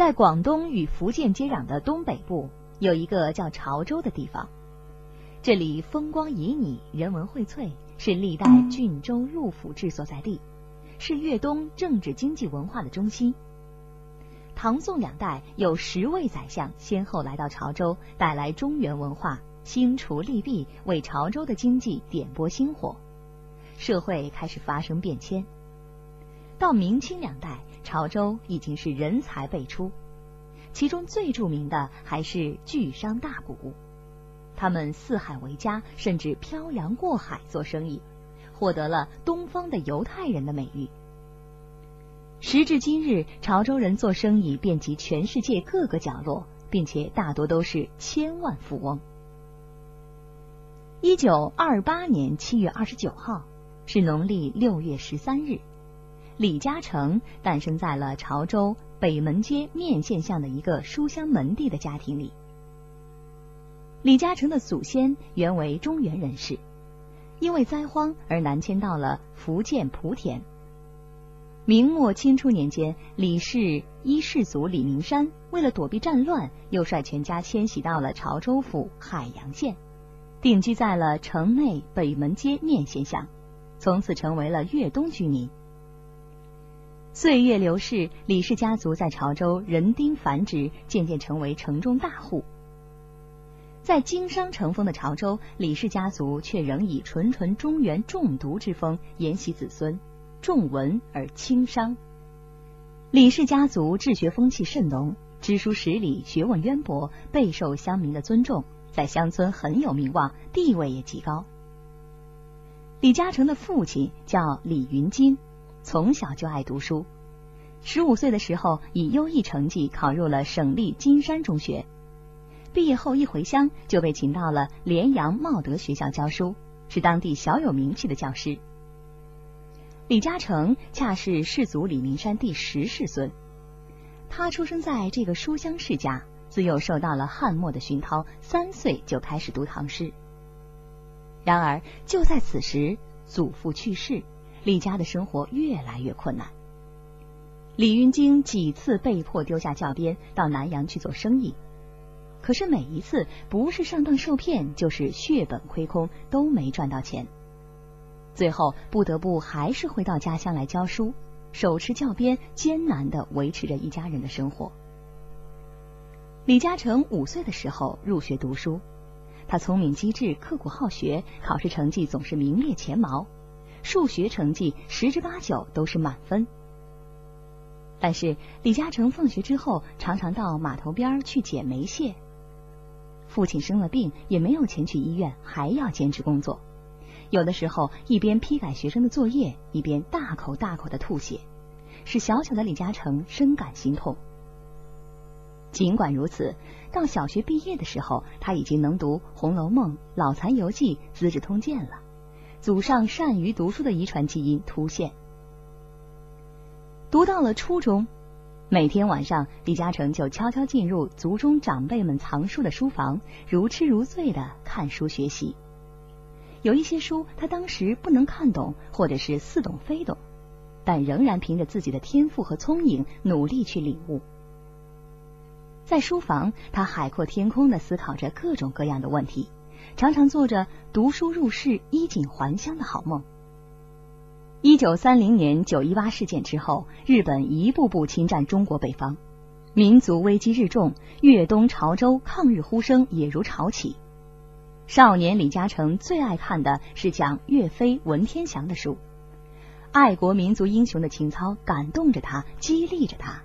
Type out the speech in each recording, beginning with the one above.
在广东与福建接壤的东北部，有一个叫潮州的地方。这里风光旖旎，人文荟萃，是历代郡州路府治所在地，是粤东政治经济文化的中心。唐宋两代有十位宰相先后来到潮州，带来中原文化，兴除利弊，为潮州的经济点拨星火，社会开始发生变迁。到明清两代。潮州已经是人才辈出，其中最著名的还是巨商大贾，他们四海为家，甚至漂洋过海做生意，获得了“东方的犹太人”的美誉。时至今日，潮州人做生意遍及全世界各个角落，并且大多都是千万富翁。一九二八年七月二十九号是农历六月十三日。李嘉诚诞生在了潮州北门街面县巷的一个书香门第的家庭里。李嘉诚的祖先原为中原人士，因为灾荒而南迁到了福建莆田。明末清初年间，李氏一世祖李明山为了躲避战乱，又率全家迁徙到了潮州府海阳县，定居在了城内北门街面县巷，从此成为了粤东居民。岁月流逝，李氏家族在潮州人丁繁殖，渐渐成为城中大户。在经商成风的潮州，李氏家族却仍以纯纯中原重读之风沿袭子孙，重文而轻商。李氏家族治学风气甚浓，知书识礼，学问渊博，备受乡民的尊重，在乡村很有名望，地位也极高。李嘉诚的父亲叫李云金。从小就爱读书，十五岁的时候以优异成绩考入了省立金山中学。毕业后一回乡，就被请到了连阳茂德学校教书，是当地小有名气的教师。李嘉诚恰是世祖李明山第十世孙，他出生在这个书香世家，自幼受到了汉末的熏陶，三岁就开始读唐诗。然而就在此时，祖父去世。李家的生活越来越困难，李云京几次被迫丢下教鞭，到南阳去做生意。可是每一次不是上当受骗，就是血本亏空，都没赚到钱。最后不得不还是回到家乡来教书，手持教鞭，艰难的维持着一家人的生活。李嘉诚五岁的时候入学读书，他聪明机智，刻苦好学，考试成绩总是名列前茅。数学成绩十之八九都是满分，但是李嘉诚放学之后常常到码头边去捡煤屑。父亲生了病，也没有钱去医院，还要兼职工作。有的时候一边批改学生的作业，一边大口大口的吐血，使小小的李嘉诚深感心痛。尽管如此，到小学毕业的时候，他已经能读《红楼梦》《老残游记》《资治通鉴》了。祖上善于读书的遗传基因突现。读到了初中，每天晚上，李嘉诚就悄悄进入族中长辈们藏书的书房，如痴如醉的看书学习。有一些书他当时不能看懂，或者是似懂非懂，但仍然凭着自己的天赋和聪颖，努力去领悟。在书房，他海阔天空的思考着各种各样的问题。常常做着读书入室、衣锦还乡的好梦。一九三零年九一八事件之后，日本一步步侵占中国北方，民族危机日重，粤东潮州抗日呼声也如潮起。少年李嘉诚最爱看的是讲岳飞、文天祥的书，爱国民族英雄的情操感动着他，激励着他。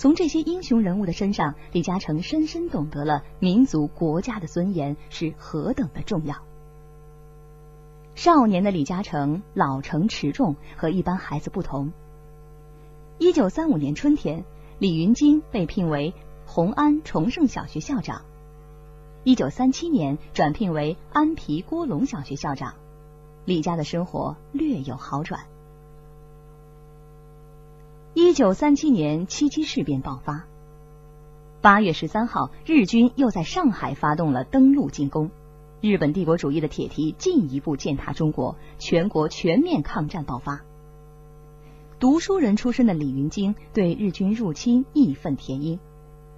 从这些英雄人物的身上，李嘉诚深深懂得了民族国家的尊严是何等的重要。少年的李嘉诚老成持重，和一般孩子不同。一九三五年春天，李云金被聘为红安崇圣小学校长。一九三七年转聘为安皮郭龙小学校长，李家的生活略有好转。一九三七年七七事变爆发，八月十三号，日军又在上海发动了登陆进攻，日本帝国主义的铁蹄进一步践踏中国，全国全面抗战爆发。读书人出身的李云京对日军入侵义愤填膺，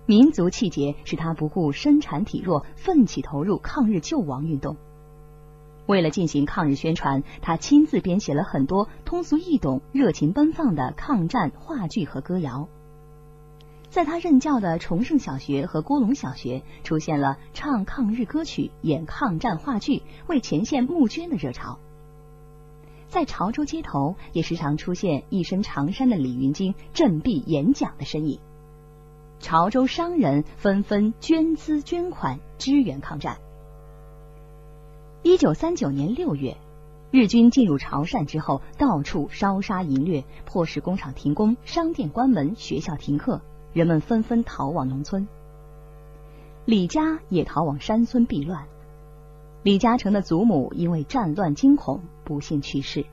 民族气节使他不顾身残体弱，奋起投入抗日救亡运动。为了进行抗日宣传，他亲自编写了很多通俗易懂、热情奔放的抗战话剧和歌谣。在他任教的崇圣小学和郭龙小学，出现了唱抗日歌曲、演抗战话剧、为前线募捐的热潮。在潮州街头，也时常出现一身长衫的李云京振臂演讲的身影。潮州商人纷纷捐资捐款支援抗战。一九三九年六月，日军进入潮汕之后，到处烧杀淫掠，迫使工厂停工、商店关门、学校停课，人们纷纷逃往农村。李家也逃往山村避乱。李嘉诚的祖母因为战乱惊恐，不幸去世。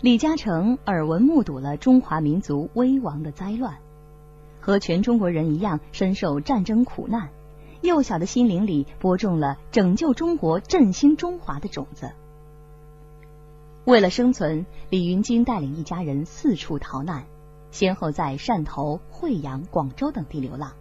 李嘉诚耳闻目睹了中华民族危亡的灾乱，和全中国人一样深受战争苦难。幼小的心灵里播种了拯救中国、振兴中华的种子。为了生存，李云金带领一家人四处逃难，先后在汕头、惠阳、广州等地流浪。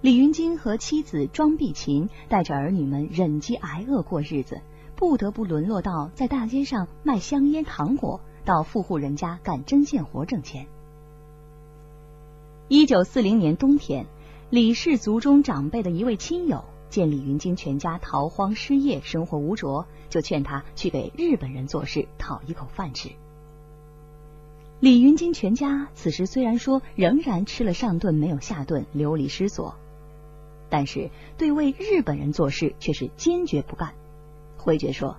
李云金和妻子庄碧琴带着儿女们忍饥挨饿过日子，不得不沦落到在大街上卖香烟、糖果，到富户人家干针线活挣钱。一九四零年冬天。李氏族中长辈的一位亲友见李云金全家逃荒失业，生活无着，就劝他去给日本人做事，讨一口饭吃。李云金全家此时虽然说仍然吃了上顿没有下顿，流离失所，但是对为日本人做事却是坚决不干，回绝说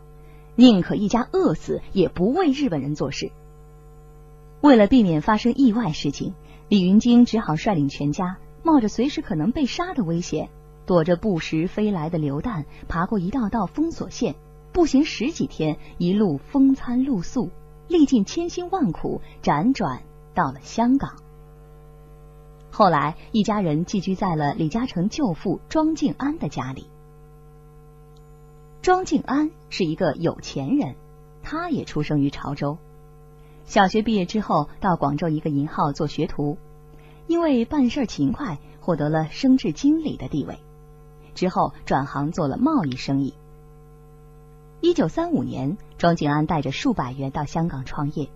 宁可一家饿死，也不为日本人做事。为了避免发生意外事情，李云金只好率领全家。冒着随时可能被杀的危险，躲着不时飞来的流弹，爬过一道道封锁线，步行十几天，一路风餐露宿，历尽千辛万苦，辗转到了香港。后来，一家人寄居在了李嘉诚舅父庄敬安的家里。庄敬安是一个有钱人，他也出生于潮州。小学毕业之后，到广州一个银号做学徒。因为办事勤快，获得了升至经理的地位。之后转行做了贸易生意。一九三五年，庄景安带着数百元到香港创业，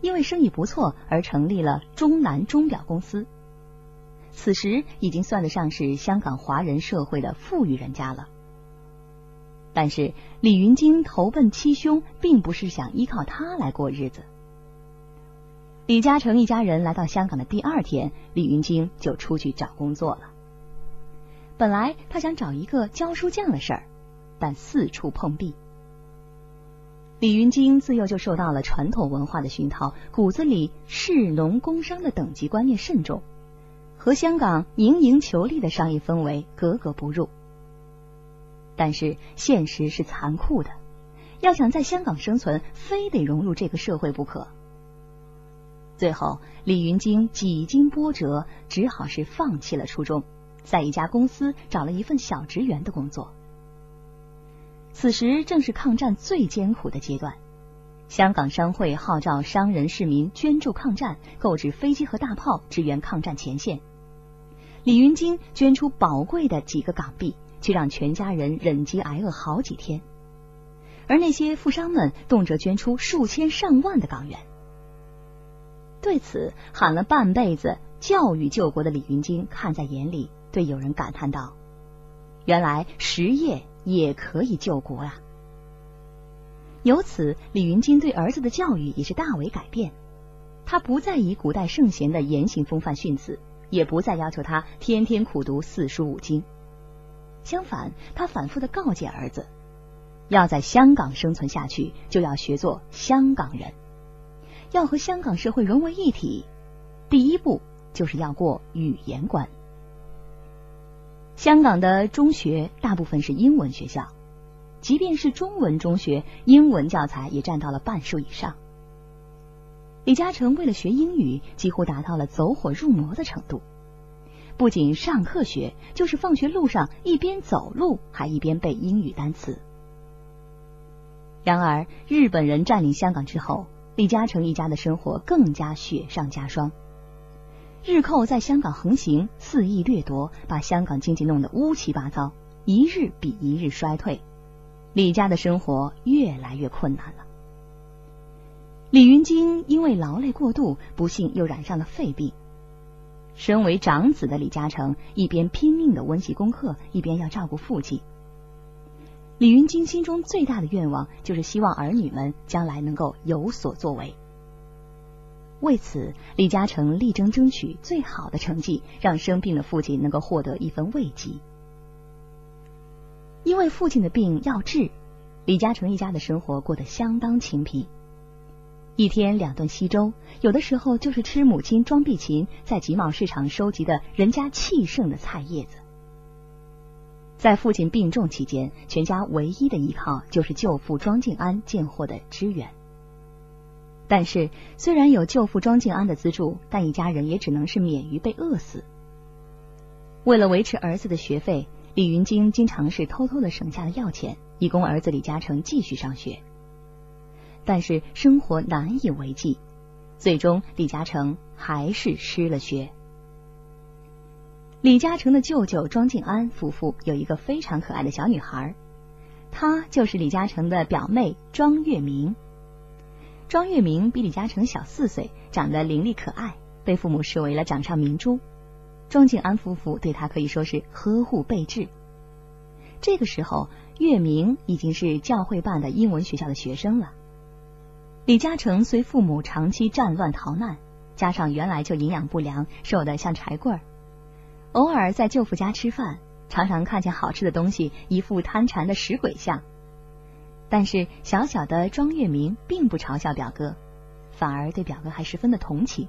因为生意不错而成立了中南钟表公司。此时已经算得上是香港华人社会的富裕人家了。但是李云京投奔七兄，并不是想依靠他来过日子。李嘉诚一家人来到香港的第二天，李云京就出去找工作了。本来他想找一个教书匠的事儿，但四处碰壁。李云京自幼就受到了传统文化的熏陶，骨子里士农工商的等级观念甚重，和香港营营求利的商业氛围格格不入。但是现实是残酷的，要想在香港生存，非得融入这个社会不可。最后，李云京几经波折，只好是放弃了初衷，在一家公司找了一份小职员的工作。此时正是抗战最艰苦的阶段，香港商会号召商人市民捐助抗战，购置飞机和大炮支援抗战前线。李云京捐出宝贵的几个港币，却让全家人忍饥挨饿好几天，而那些富商们动辄捐出数千上万的港元。对此喊了半辈子教育救国的李云京看在眼里，对友人感叹道：“原来实业也可以救国啊！”由此，李云京对儿子的教育也是大为改变。他不再以古代圣贤的言行风范训子，也不再要求他天天苦读四书五经。相反，他反复的告诫儿子，要在香港生存下去，就要学做香港人。要和香港社会融为一体，第一步就是要过语言关。香港的中学大部分是英文学校，即便是中文中学，英文教材也占到了半数以上。李嘉诚为了学英语，几乎达到了走火入魔的程度，不仅上课学，就是放学路上一边走路还一边背英语单词。然而，日本人占领香港之后。李嘉诚一家的生活更加雪上加霜。日寇在香港横行，肆意掠夺，把香港经济弄得乌七八糟，一日比一日衰退。李家的生活越来越困难了。李云京因为劳累过度，不幸又染上了肺病。身为长子的李嘉诚一边拼命的温习功课，一边要照顾父亲。李云金心中最大的愿望就是希望儿女们将来能够有所作为。为此，李嘉诚力争争取最好的成绩，让生病的父亲能够获得一份慰藉。因为父亲的病要治，李嘉诚一家的生活过得相当清贫。一天两顿稀粥，有的时候就是吃母亲庄碧琴在集贸市场收集的人家气盛的菜叶子。在父亲病重期间，全家唯一的依靠就是舅父庄敬安荐货的支援。但是，虽然有舅父庄敬安的资助，但一家人也只能是免于被饿死。为了维持儿子的学费，李云京经常是偷偷的省下了药钱，以供儿子李嘉诚继续上学。但是生活难以为继，最终李嘉诚还是失了学。李嘉诚的舅舅庄敬安夫妇有一个非常可爱的小女孩，她就是李嘉诚的表妹庄月明。庄月明比李嘉诚小四岁，长得伶俐可爱，被父母视为了掌上明珠。庄敬安夫妇对她可以说是呵护备至。这个时候，月明已经是教会办的英文学校的学生了。李嘉诚随父母长期战乱逃难，加上原来就营养不良，瘦得像柴棍儿，偶尔在舅父家吃饭，常常看见好吃的东西，一副贪馋的食鬼相。但是小小的庄月明并不嘲笑表哥，反而对表哥还十分的同情。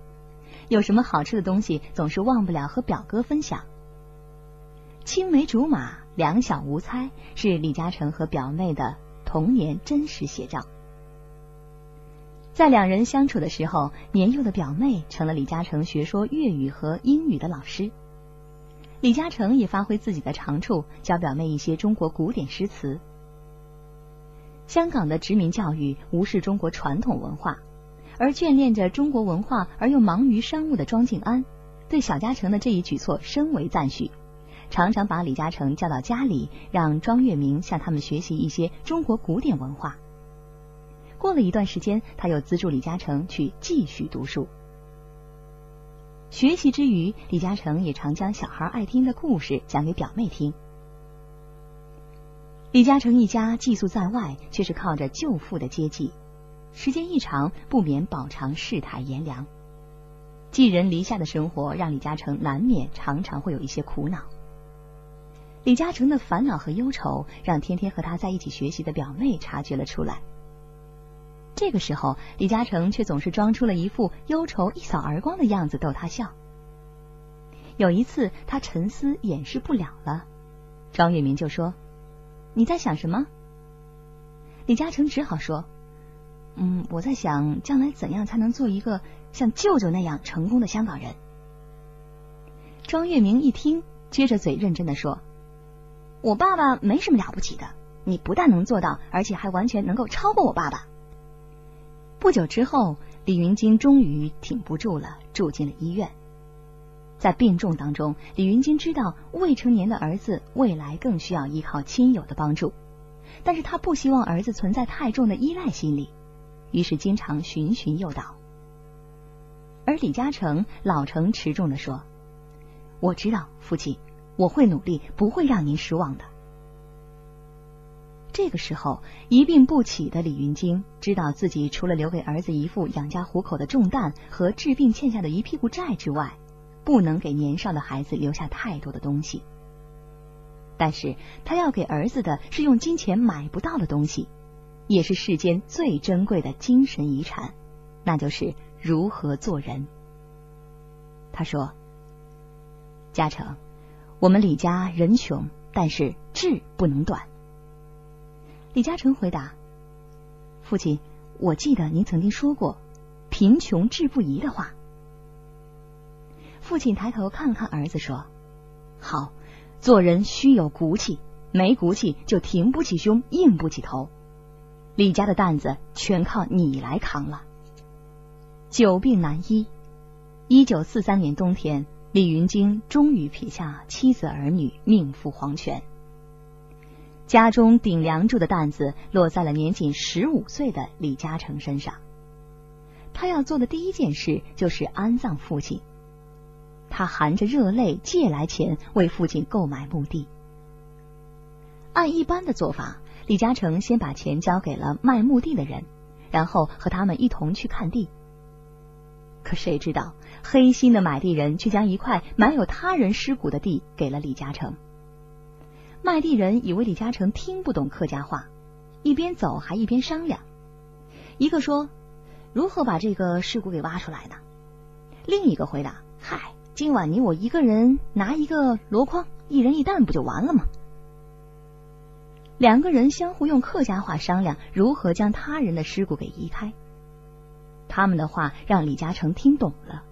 有什么好吃的东西，总是忘不了和表哥分享。青梅竹马，两小无猜，是李嘉诚和表妹的童年真实写照。在两人相处的时候，年幼的表妹成了李嘉诚学说粤语和英语的老师。李嘉诚也发挥自己的长处，教表妹一些中国古典诗词。香港的殖民教育无视中国传统文化，而眷恋着中国文化而又忙于商务的庄敬安，对小嘉诚的这一举措深为赞许，常常把李嘉诚叫到家里，让庄月明向他们学习一些中国古典文化。过了一段时间，他又资助李嘉诚去继续读书。学习之余，李嘉诚也常将小孩爱听的故事讲给表妹听。李嘉诚一家寄宿在外，却是靠着舅父的接济，时间一长，不免饱尝世态炎凉。寄人篱下的生活，让李嘉诚难免常常会有一些苦恼。李嘉诚的烦恼和忧愁，让天天和他在一起学习的表妹察觉了出来。这个时候，李嘉诚却总是装出了一副忧愁一扫而光的样子逗他笑。有一次，他沉思掩饰不了了，庄月明就说。你在想什么？李嘉诚只好说：“嗯，我在想将来怎样才能做一个像舅舅那样成功的香港人。”庄月明一听，撅着嘴认真的说：“我爸爸没什么了不起的，你不但能做到，而且还完全能够超过我爸爸。”不久之后，李云金终于挺不住了，住进了医院。在病重当中，李云金知道未成年的儿子未来更需要依靠亲友的帮助，但是他不希望儿子存在太重的依赖心理，于是经常循循诱导。而李嘉诚老成持重的说：“我知道，父亲，我会努力，不会让您失望的。”这个时候，一病不起的李云京知道自己除了留给儿子一副养家糊口的重担和治病欠下的一屁股债之外，不能给年少的孩子留下太多的东西，但是他要给儿子的是用金钱买不到的东西，也是世间最珍贵的精神遗产，那就是如何做人。他说：“嘉诚，我们李家人穷，但是志不能短。”李嘉诚回答：“父亲，我记得您曾经说过‘贫穷志不移’的话。”父亲抬头看了看儿子，说：“好，做人须有骨气，没骨气就挺不起胸，硬不起头。李家的担子全靠你来扛了。”久病难医。一九四三年冬天，李云京终于撇下妻子儿女，命赴黄泉。家中顶梁柱的担子落在了年仅十五岁的李嘉诚身上。他要做的第一件事就是安葬父亲。他含着热泪借来钱为父亲购买墓地。按一般的做法，李嘉诚先把钱交给了卖墓地的人，然后和他们一同去看地。可谁知道，黑心的买地人却将一块埋有他人尸骨的地给了李嘉诚。卖地人以为李嘉诚听不懂客家话，一边走还一边商量。一个说：“如何把这个尸骨给挖出来呢？”另一个回答：“嗨，今晚你我一个人拿一个箩筐，一人一担，不就完了吗？”两个人相互用客家话商量如何将他人的尸骨给移开。他们的话让李嘉诚听懂了，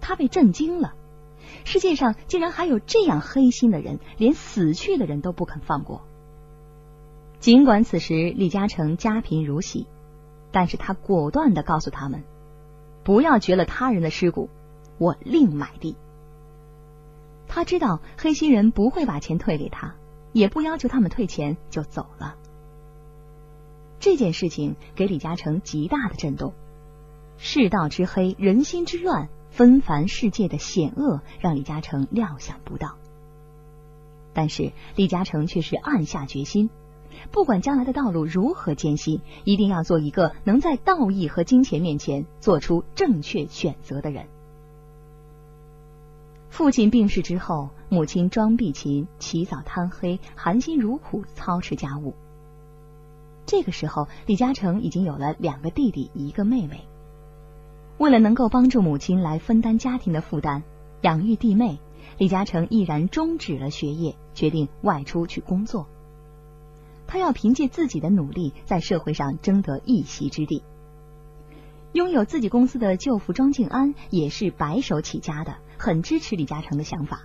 他被震惊了。世界上竟然还有这样黑心的人，连死去的人都不肯放过。尽管此时李嘉诚家贫如洗，但是他果断的告诉他们：不要掘了他人的尸骨，我另买地。他知道黑心人不会把钱退给他，也不要求他们退钱就走了。这件事情给李嘉诚极大的震动，世道之黑，人心之乱。纷繁世界的险恶让李嘉诚料想不到，但是李嘉诚却是暗下决心，不管将来的道路如何艰辛，一定要做一个能在道义和金钱面前做出正确选择的人。父亲病逝之后，母亲庄碧琴起早贪黑、含辛茹苦操持家务。这个时候，李嘉诚已经有了两个弟弟，一个妹妹。为了能够帮助母亲来分担家庭的负担，养育弟妹，李嘉诚毅然终止了学业，决定外出去工作。他要凭借自己的努力，在社会上争得一席之地。拥有自己公司的舅父庄敬安也是白手起家的，很支持李嘉诚的想法。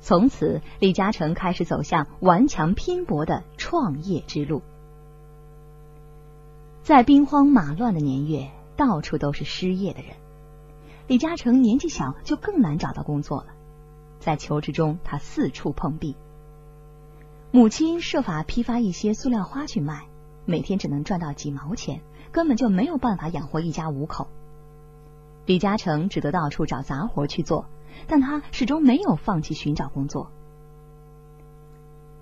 从此，李嘉诚开始走向顽强拼搏的创业之路。在兵荒马乱的年月。到处都是失业的人，李嘉诚年纪小就更难找到工作了。在求职中，他四处碰壁。母亲设法批发一些塑料花去卖，每天只能赚到几毛钱，根本就没有办法养活一家五口。李嘉诚只得到处找杂活去做，但他始终没有放弃寻找工作。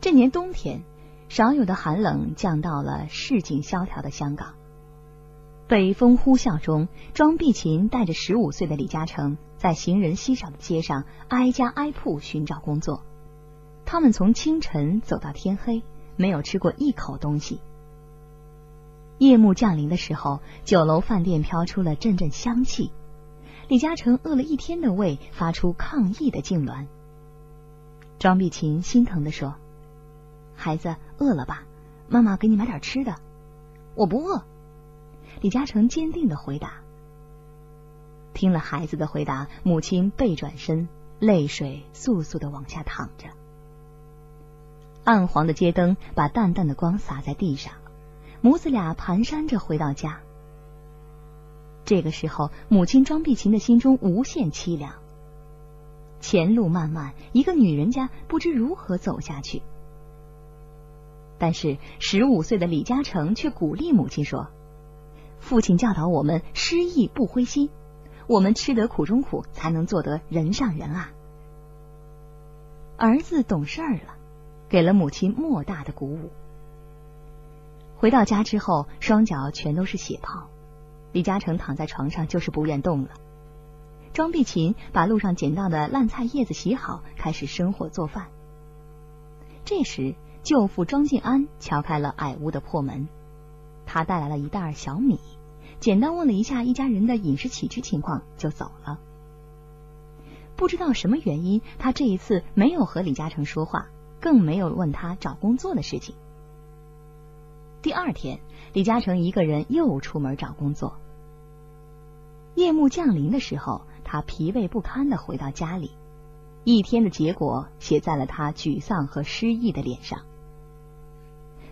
这年冬天，少有的寒冷降到了市井萧条的香港。北风呼啸中，庄碧琴带着十五岁的李嘉诚，在行人稀少的街上挨家挨铺寻找工作。他们从清晨走到天黑，没有吃过一口东西。夜幕降临的时候，酒楼饭店飘出了阵阵香气。李嘉诚饿了一天的胃发出抗议的痉挛。庄碧琴心疼的说：“孩子饿了吧？妈妈给你买点吃的。”“我不饿。”李嘉诚坚定的回答。听了孩子的回答，母亲背转身，泪水簌簌的往下淌着。暗黄的街灯把淡淡的光洒在地上，母子俩蹒跚着回到家。这个时候，母亲庄碧琴的心中无限凄凉。前路漫漫，一个女人家不知如何走下去。但是十五岁的李嘉诚却鼓励母亲说。父亲教导我们失意不灰心，我们吃得苦中苦，才能做得人上人啊！儿子懂事了，给了母亲莫大的鼓舞。回到家之后，双脚全都是血泡，李嘉诚躺在床上就是不愿动了。庄碧琴把路上捡到的烂菜叶子洗好，开始生火做饭。这时，舅父庄敬安敲开了矮屋的破门，他带来了一袋小米。简单问了一下一家人的饮食起居情况，就走了。不知道什么原因，他这一次没有和李嘉诚说话，更没有问他找工作的事情。第二天，李嘉诚一个人又出门找工作。夜幕降临的时候，他疲惫不堪的回到家里，一天的结果写在了他沮丧和失意的脸上。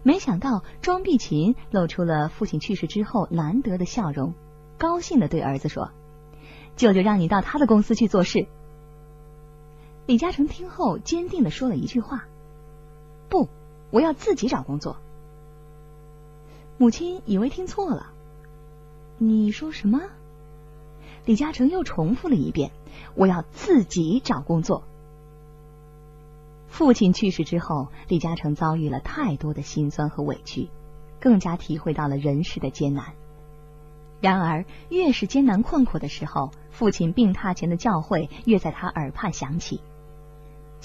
没想到庄碧琴露出了父亲去世之后难得的笑容，高兴的对儿子说：“舅舅让你到他的公司去做事。”李嘉诚听后坚定的说了一句话：“不，我要自己找工作。”母亲以为听错了，你说什么？李嘉诚又重复了一遍：“我要自己找工作。”父亲去世之后，李嘉诚遭遇了太多的辛酸和委屈，更加体会到了人世的艰难。然而，越是艰难困苦的时候，父亲病榻前的教诲越在他耳畔响起。